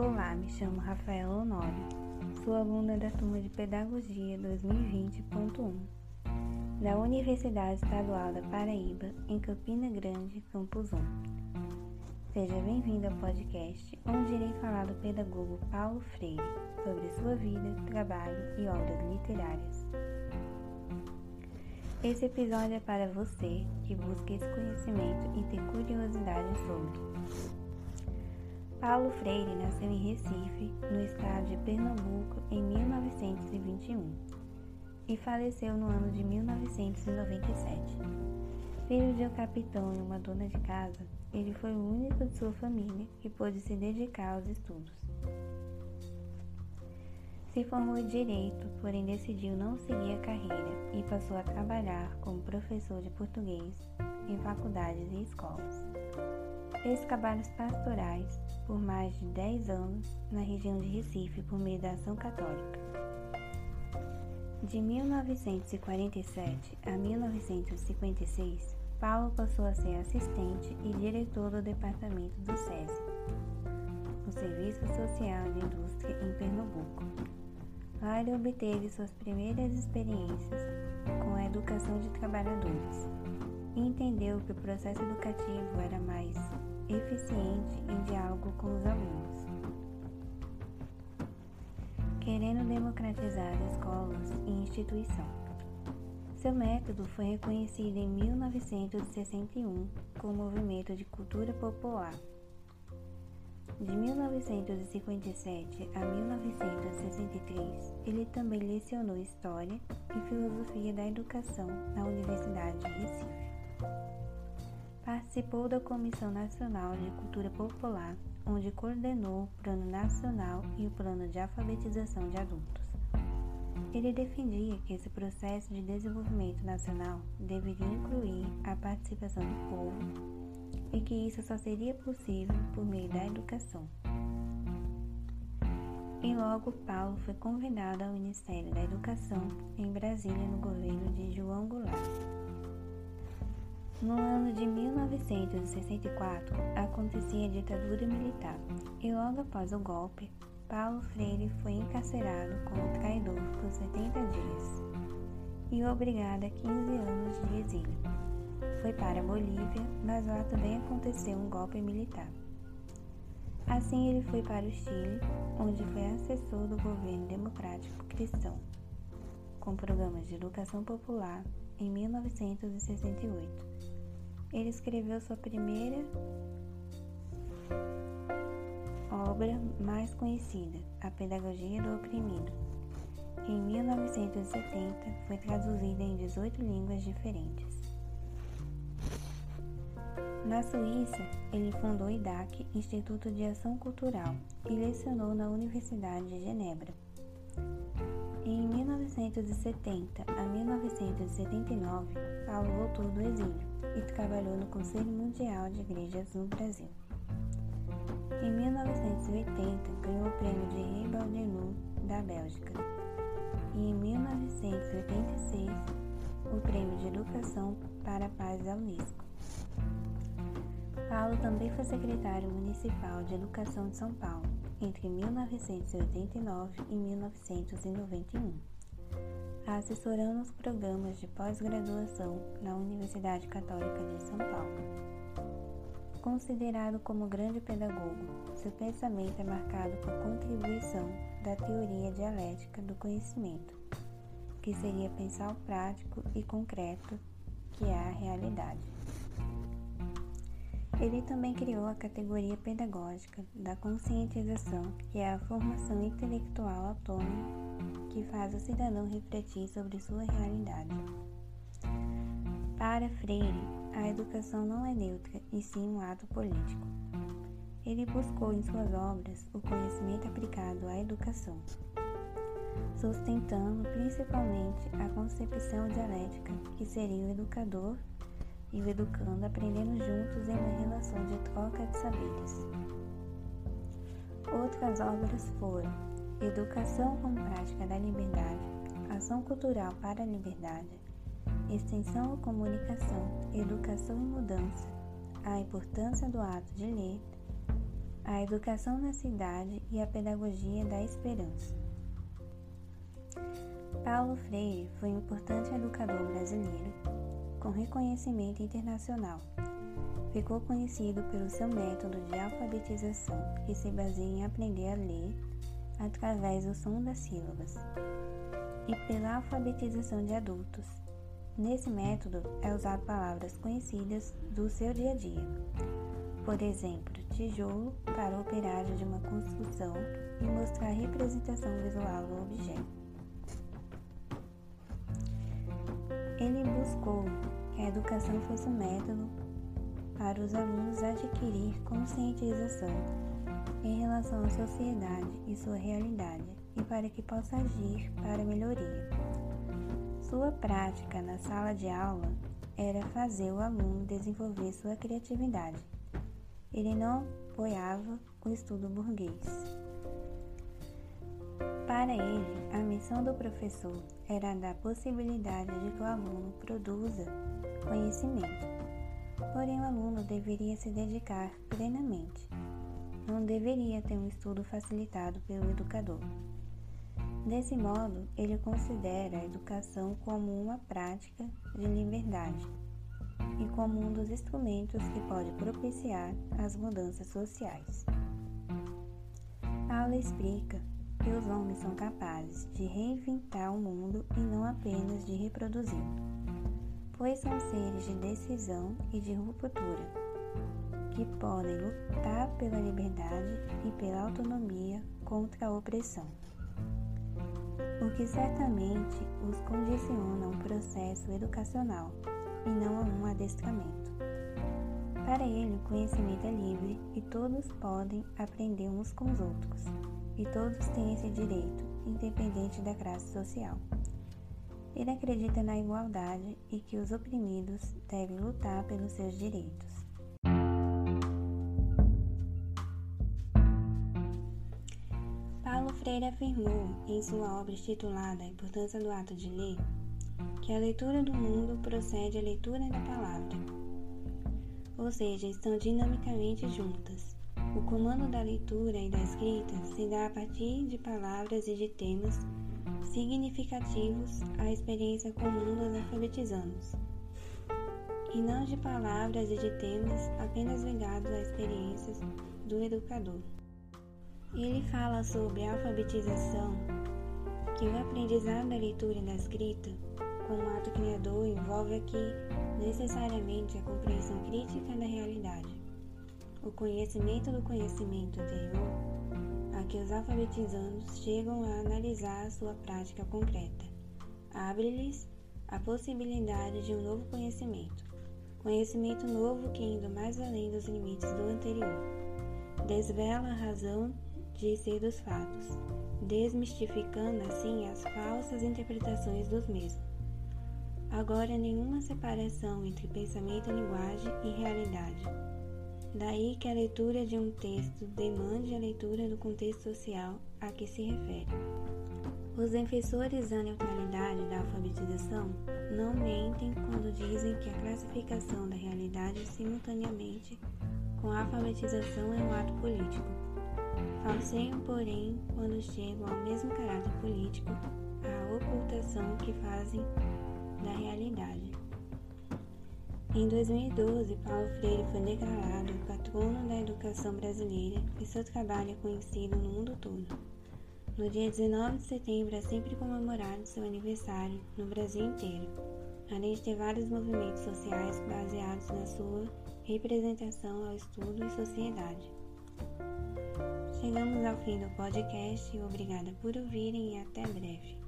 Olá, me chamo Rafaela Honório. Sou aluna da turma de Pedagogia 2020.1 da Universidade Estadual da Paraíba, em Campina Grande, Campus 1. Seja bem-vindo ao podcast onde irei falar do pedagogo Paulo Freire sobre sua vida, trabalho e obras literárias. Esse episódio é para você que busca esse conhecimento e tem curiosidade sobre. Paulo Freire nasceu em Recife, no estado de Pernambuco, em 1921 e faleceu no ano de 1997. Filho de um capitão e uma dona de casa, ele foi o único de sua família que pôde se dedicar aos estudos. Se formou em direito, porém decidiu não seguir a carreira e passou a trabalhar como professor de português em faculdades e escolas. Fez trabalhos pastorais por mais de 10 anos na região de Recife por meio da Ação Católica. De 1947 a 1956, Paulo passou a ser assistente e diretor do departamento do SESI, o Serviço Social de Indústria em Pernambuco. Lá ele obteve suas primeiras experiências com a educação de trabalhadores entendeu que o processo educativo era mais eficiente em diálogo com os alunos. Querendo democratizar escolas e instituição. Seu método foi reconhecido em 1961 com o Movimento de Cultura Popular. De 1957 a 1963, ele também lecionou História e Filosofia da Educação na Universidade de Recife. Participou da Comissão Nacional de Cultura Popular, onde coordenou o Plano Nacional e o Plano de Alfabetização de Adultos. Ele defendia que esse processo de desenvolvimento nacional deveria incluir a participação do povo e que isso só seria possível por meio da educação. E logo Paulo foi convidado ao Ministério da Educação em Brasília no governo de João Goulart. No ano de 1964, acontecia a ditadura militar e logo após o golpe, Paulo Freire foi encarcerado como traidor por 70 dias e obrigado a 15 anos de exílio. Foi para a Bolívia, mas lá também aconteceu um golpe militar. Assim, ele foi para o Chile, onde foi assessor do governo democrático cristão, com programas de educação popular em 1968 ele escreveu sua primeira obra mais conhecida, A Pedagogia do Oprimido, em 1970 foi traduzida em 18 línguas diferentes. Na Suíça, ele fundou o IDAC, Instituto de Ação Cultural, e lecionou na Universidade de Genebra. Em 1970 a 1979, Paulo voltou do exílio e trabalhou no Conselho Mundial de Igrejas no Brasil. Em 1980, ganhou o prêmio de Rei Baldenu da Bélgica. E em 1986, o prêmio de Educação para a Paz da Unesco. Paulo também foi secretário municipal de Educação de São Paulo entre 1989 e 1991, assessorando os programas de pós-graduação na Universidade Católica de São Paulo. Considerado como grande pedagogo, seu pensamento é marcado por contribuição da teoria dialética do conhecimento, que seria pensar o prático e concreto que é a realidade. Ele também criou a categoria pedagógica da conscientização, que é a formação intelectual autônoma que faz o cidadão refletir sobre sua realidade. Para Freire, a educação não é neutra, e sim um ato político. Ele buscou em suas obras o conhecimento aplicado à educação, sustentando principalmente a concepção dialética, que seria o educador e o educando aprendendo juntos em uma relação de troca de saberes. Outras obras foram Educação como Prática da Liberdade, Ação Cultural para a Liberdade, Extensão ou Comunicação, Educação e Mudança, A Importância do Ato de Ler, a educação na cidade e a pedagogia da esperança. Paulo Freire foi um importante educador brasileiro com reconhecimento internacional. Ficou conhecido pelo seu método de alfabetização, que se baseia em aprender a ler através do som das sílabas, e pela alfabetização de adultos. Nesse método é usado palavras conhecidas do seu dia a dia. Por exemplo, tijolo para o operário de uma construção e mostrar a representação visual do objeto. Ele buscou que a educação fosse um método para os alunos adquirir conscientização em relação à sociedade e sua realidade e para que possa agir para melhoria. Sua prática na sala de aula era fazer o aluno desenvolver sua criatividade. Ele não apoiava o estudo burguês. Para ele, a missão do professor era dar possibilidade de que o aluno produza conhecimento. Porém, o aluno deveria se dedicar plenamente. Não deveria ter um estudo facilitado pelo educador. Desse modo, ele considera a educação como uma prática de liberdade e como um dos instrumentos que pode propiciar as mudanças sociais. A aula explica que os homens são capazes de reinventar o mundo e não apenas de reproduzi-lo, pois são seres de decisão e de ruptura, que podem lutar pela liberdade e pela autonomia contra a opressão. O que certamente os condiciona a um processo educacional e não a um adestramento. Para ele, o conhecimento é livre e todos podem aprender uns com os outros e todos têm esse direito, independente da classe social. Ele acredita na igualdade e que os oprimidos devem lutar pelos seus direitos. Freire afirmou em sua obra titulada A Importância do Ato de Ler que a leitura do mundo procede à leitura da palavra, ou seja, estão dinamicamente juntas. O comando da leitura e da escrita se dá a partir de palavras e de temas significativos à experiência comum dos alfabetizandos, e não de palavras e de temas apenas ligados às experiências do educador. Ele fala sobre a alfabetização, que o aprendizado da leitura e da escrita, como ato criador, envolve aqui necessariamente a compreensão crítica da realidade o conhecimento do conhecimento anterior a que os alfabetizandos chegam a analisar a sua prática concreta. Abre-lhes a possibilidade de um novo conhecimento, conhecimento novo que indo mais além dos limites do anterior, desvela a razão de ser dos fatos, desmistificando assim as falsas interpretações dos mesmos. Agora, nenhuma separação entre pensamento, linguagem e realidade Daí que a leitura de um texto demande a leitura do contexto social a que se refere. Os defensores da neutralidade da alfabetização não mentem quando dizem que a classificação da realidade simultaneamente com a alfabetização é um ato político. Falseiam, porém, quando chegam ao mesmo caráter político, a ocultação que fazem da realidade. Em 2012, Paulo Freire foi declarado patrono da educação brasileira e seu trabalho é conhecido no mundo todo. No dia 19 de setembro é sempre comemorado seu aniversário no Brasil inteiro, além de ter vários movimentos sociais baseados na sua representação ao estudo e sociedade. Chegamos ao fim do podcast, obrigada por ouvirem e até breve.